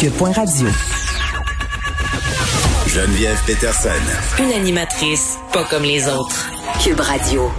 Cube.radio. Geneviève Peterson. Une animatrice pas comme les autres. Cube Radio.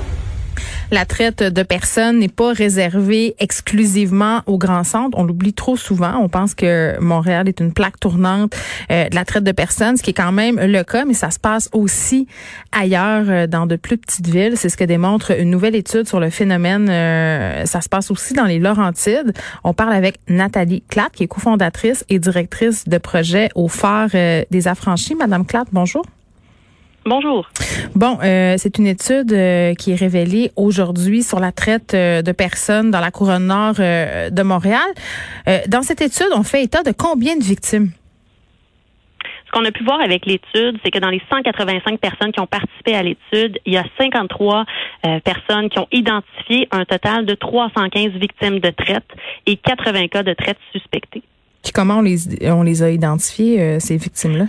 La traite de personnes n'est pas réservée exclusivement aux grands centres. On l'oublie trop souvent. On pense que Montréal est une plaque tournante euh, de la traite de personnes, ce qui est quand même le cas, mais ça se passe aussi ailleurs euh, dans de plus petites villes. C'est ce que démontre une nouvelle étude sur le phénomène. Euh, ça se passe aussi dans les Laurentides. On parle avec Nathalie Clatt, qui est cofondatrice et directrice de projet au Phare des Affranchis. Madame Clatt, bonjour. Bonjour. Bon, euh, c'est une étude euh, qui est révélée aujourd'hui sur la traite euh, de personnes dans la couronne nord de Montréal. dans cette étude, on fait état de combien de victimes? Ce qu'on a pu voir avec l'étude, c'est que dans les 185 personnes qui ont participé à l'étude, il y a 53 personnes qui ont identifié un total de 315 victimes de traite et 80 cas de traite suspectés. Puis comment on les, on les a identifiées, ces victimes-là?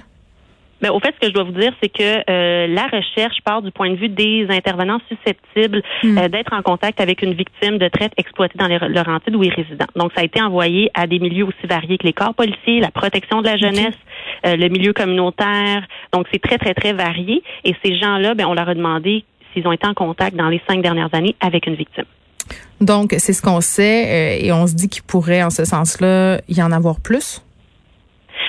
Mais au fait, ce que je dois vous dire, c'est que euh, la recherche part du point de vue des intervenants susceptibles hmm. euh, d'être en contact avec une victime de traite exploitée dans les Laurentides ou résidents. Donc, ça a été envoyé à des milieux aussi variés que les corps policiers, la protection de la jeunesse, euh, le milieu communautaire. Donc, c'est très, très, très varié. Et ces gens-là, ben, on leur a demandé s'ils ont été en contact dans les cinq dernières années avec une victime. Donc, c'est ce qu'on sait et on se dit qu'il pourrait, en ce sens-là, y en avoir plus?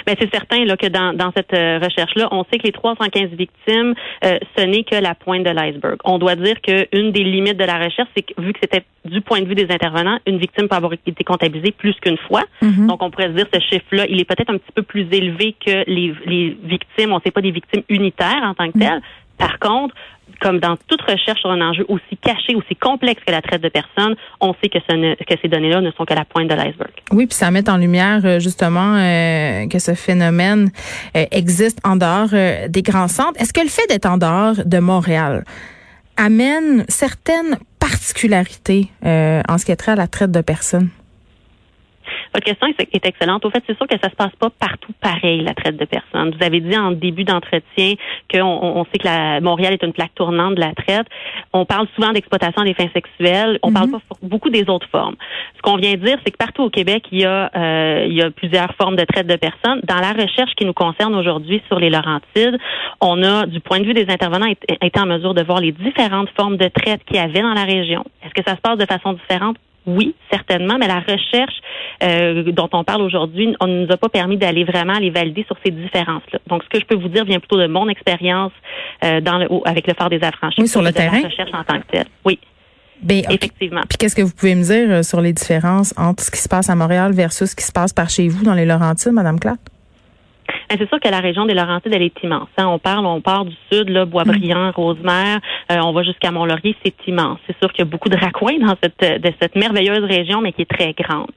Mais c'est certain là, que dans, dans cette euh, recherche-là, on sait que les 315 victimes, euh, ce n'est que la pointe de l'iceberg. On doit dire qu'une des limites de la recherche, c'est que vu que c'était du point de vue des intervenants, une victime peut avoir été comptabilisée plus qu'une fois. Mm-hmm. Donc, on pourrait se dire ce chiffre-là, il est peut-être un petit peu plus élevé que les, les victimes. On ne sait pas des victimes unitaires en tant que telles. Par contre, comme dans toute recherche sur un enjeu aussi caché, aussi complexe que la traite de personnes, on sait que, que ces données-là ne sont que la pointe de l'iceberg. Oui, puis ça met en lumière euh, justement euh, que ce phénomène euh, existe en dehors des grands centres. Est-ce que le fait d'être en dehors de Montréal amène certaines particularités en ce qui est trait à la traite de personnes? Votre question est excellente. Au fait, c'est sûr que ça se passe pas partout pareil, la traite de personnes. Vous avez dit en début d'entretien qu'on on sait que la, Montréal est une plaque tournante de la traite. On parle souvent d'exploitation des fins sexuelles. On parle mhm. pas beaucoup des autres formes. Ce qu'on vient dire, c'est que partout au Québec, il y a, euh, il y a plusieurs formes de traite de personnes. Dans la recherche qui nous concerne aujourd'hui sur les Laurentides, on a, du point de vue des intervenants, été en mesure de voir les différentes formes de traite qu'il y avait dans la région. Est-ce que ça se passe de façon différente? Oui, certainement, mais la recherche euh, dont on parle aujourd'hui, on ne nous a pas permis d'aller vraiment les valider sur ces différences-là. Donc, ce que je peux vous dire vient plutôt de mon expérience euh, dans le, avec le phare des affranchis. Oui, sur le terrain. La recherche en tant que telle. Oui. Ben, Effectivement. Puis qu'est-ce que vous pouvez me dire euh, sur les différences entre ce qui se passe à Montréal versus ce qui se passe par chez vous dans les Laurentides, Madame Clark? Ben, c'est sûr que la région des Laurentides, elle est immense. Hein. On parle, on part du sud, là, Boisbriand, mm. Rosemère, euh, on va jusqu'à Mont-Laurier, c'est immense. C'est sûr qu'il y a beaucoup de raccoins dans cette de cette merveilleuse région, mais qui est très grande.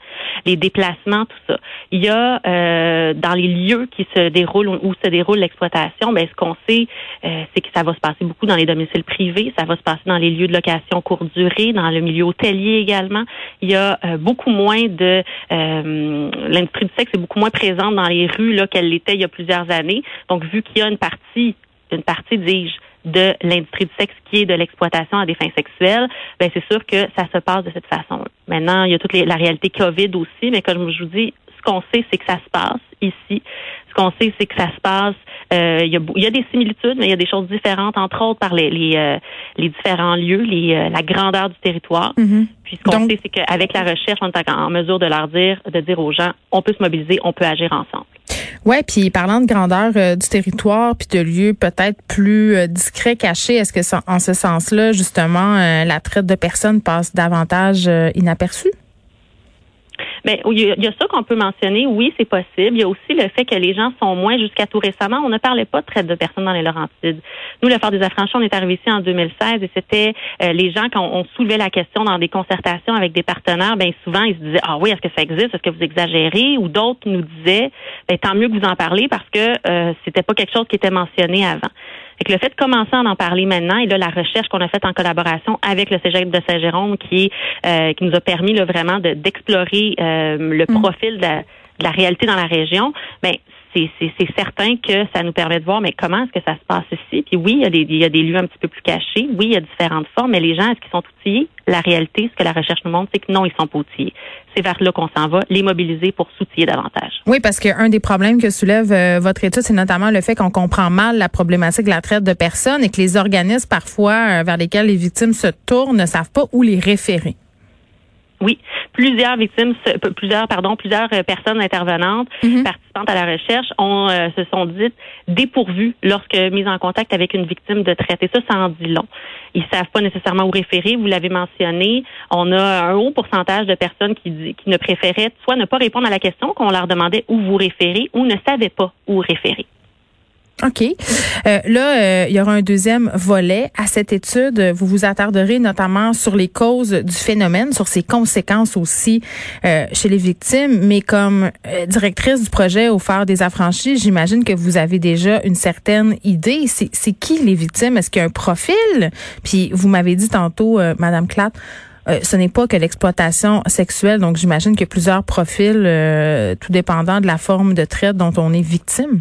Les déplacements, tout ça. Il y a euh, dans les lieux qui se déroulent où se déroule l'exploitation, ben ce qu'on sait, euh, c'est que ça va se passer beaucoup dans les domiciles privés, ça va se passer dans les lieux de location courte durée, dans le milieu hôtelier également. Il y a beaucoup moins de l'industrie du sexe est beaucoup moins présente dans les rues là qu'elle l'était il y a plusieurs années. Donc, vu qu'il y a une partie, une partie, dis-je, de l'industrie du sexe qui est de l'exploitation à des fins sexuelles, ben c'est sûr que ça se passe de cette façon. Maintenant, il y a toute la réalité COVID aussi, mais comme je vous dis, qu'on sait, c'est que ça se passe ici. Ce qu'on sait, c'est que ça se passe. Euh, il, y a, il, y a, des similitudes, mais il y a des choses différentes, entre autres par les, les, euh, les différents lieux, les, euh, la grandeur du territoire. Mm-hmm. Puis ce qu'on sait, c'est qu'avec la recherche, on est en mesure de leur dire, de dire aux gens, on peut se mobiliser, on peut agir ensemble. Ouais, puis parlant de grandeur euh, du territoire puis de lieux peut-être plus euh, discrets, cachés, est-ce que ça, en ce sens-là, justement, euh, la traite de personnes passe davantage inaperçue? Mais il y a ça qu'on peut mentionner. Oui, c'est possible. Il y a aussi le fait que les gens sont moins jusqu'à tout récemment. On ne parlait pas de traite de personnes dans les Laurentides. Nous, le Phare des Affranchis, on est arrivé ici en 2016 et c'était euh, les gens quand on soulevait la question dans des concertations avec des partenaires, ben souvent ils se disaient ah oui, est-ce que ça existe, est-ce que vous exagérez? Ou d'autres nous disaient ben, tant mieux que vous en parlez parce que euh, c'était pas quelque chose qui était mentionné avant. Fait le fait de commencer à en parler maintenant et là la recherche qu'on a faite en collaboration avec le Cégep de Saint-Jérôme qui euh, qui nous a permis là, vraiment d'explorer euh, le mm. profil de la, réalité dans la région, ben c'est certain que ça nous permet de voir, mais comment est-ce que ça se passe ici? Puis oui, il y, a des, lieux un petit peu plus cachés. Oui, il y a différentes formes, mais les gens, est-ce qu'ils sont outillés? La réalité, ce que la recherche nous montre, c'est que non, ils sont pas outillés. C'est vers là qu'on s'en va, les mobiliser pour s'outiller davantage. Oui, parce qu'un des problèmes que soulève euh, votre étude, c'est notamment le fait qu'on comprend mal la problématique de la traite de personnes et que les organismes, parfois, euh, vers lesquels les victimes se tournent, ne savent pas où les référer. Oui, plusieurs victimes, plusieurs pardon, plusieurs euh, personnes intervenantes, mhm. participantes à la recherche, ont euh, se sont dites dépourvues lorsque mises en contact avec une victime de traite. Et ça, ça en dit long. Ils savent pas nécessairement où référer. Vous l'avez mentionné. On a un haut pourcentage de personnes qui, qui ne préféraient soit ne pas répondre à la question qu'on leur demandait où vous référer ou ne savaient pas où référer. OK. Euh, là, euh, il y aura un deuxième volet à cette étude. Vous vous attarderez notamment sur les causes du phénomène, sur ses conséquences aussi euh, chez les victimes. Mais comme directrice du projet au phare des affranchis, j'imagine que vous avez déjà une certaine idée. C'est qui les victimes? Est-ce qu'il y a un profil? Puis vous m'avez dit tantôt, Madame Clatt, ce n'est pas que l'exploitation sexuelle. Donc j'imagine qu'il y a plusieurs profils, tout dépendant de la forme de traite dont on est victime.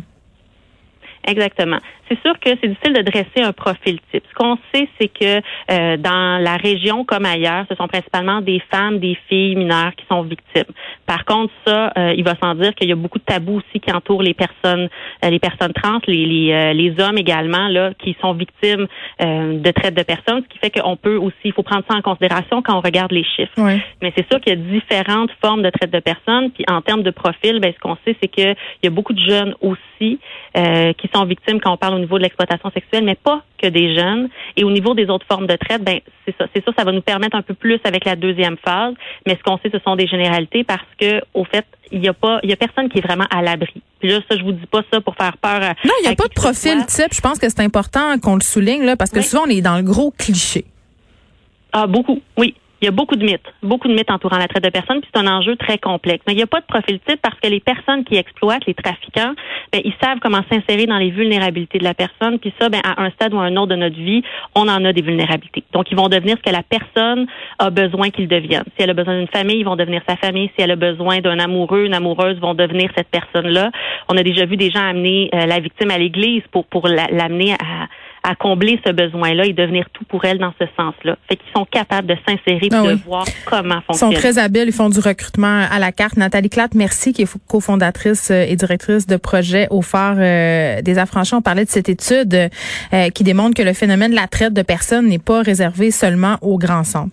Exactement. C'est sûr que c'est difficile de dresser un profil type. Ce qu'on sait, c'est que euh, dans la région comme ailleurs, ce sont principalement des femmes, des filles mineures qui sont victimes. Par contre, ça, euh, il va sans dire qu'il y a beaucoup de tabous aussi qui entourent les personnes, euh, les personnes trans, les, les, les, hommes également là, qui sont victimes de traite de personnes, ce qui fait qu'on peut aussi, il faut prendre ça en considération quand on regarde les chiffres. Mais c'est sûr qu'il y a différentes formes de traite de personnes. Puis en termes de profil, ben, ce qu'on sait, c'est qu'il y a beaucoup de jeunes aussi qui sont victimes quand on parle au niveau de l'exploitation sexuelle, mais pas que des jeunes. Et au niveau des autres formes de traite, ben c'est ça, c'est ça, ça va nous permettre un peu plus avec la deuxième phase. Mais ce qu'on sait, ce sont des généralités parce que au fait, il y a pas, il y a personne qui est vraiment à l'abri. Puis là, ça, je vous dis pas ça pour faire peur. non, il n'y a pas de profil type. Je pense que c'est important qu'on le souligne là, parce que souvent on est dans le gros cliché. Ah, beaucoup, oui. Il y a beaucoup de mythes, beaucoup de mythes entourant la traite de personnes, puis c'est un enjeu très complexe. Mais il n'y a pas de profil type parce que les personnes qui exploitent, les trafiquants, ben, ils savent comment s'insérer dans les vulnérabilités de la personne, puis ça, ben, à un stade ou à un autre de notre vie, on en a des vulnérabilités. Donc, ils vont devenir ce que la personne a besoin qu'ils deviennent. Si elle a besoin d'une famille, ils vont devenir sa famille. Si elle a besoin d'un amoureux, une amoureuse, vont devenir cette personne-là. On a déjà vu des gens amener euh, la victime à l'église pour, pour l'amener à à combler ce besoin-là et devenir tout pour elle dans ce sens-là. Fait qu'ils sont capables de s'insérer ah de voir comment fonctionner. Ils sont très habiles, ils font du recrutement à la carte. Nathalie Clatte, merci, qui est cofondatrice euh, et directrice de projet au phare euh, des affranchis. On parlait de cette étude euh, qui démontre que le phénomène de la traite de personnes n'est pas réservé seulement aux grands centres.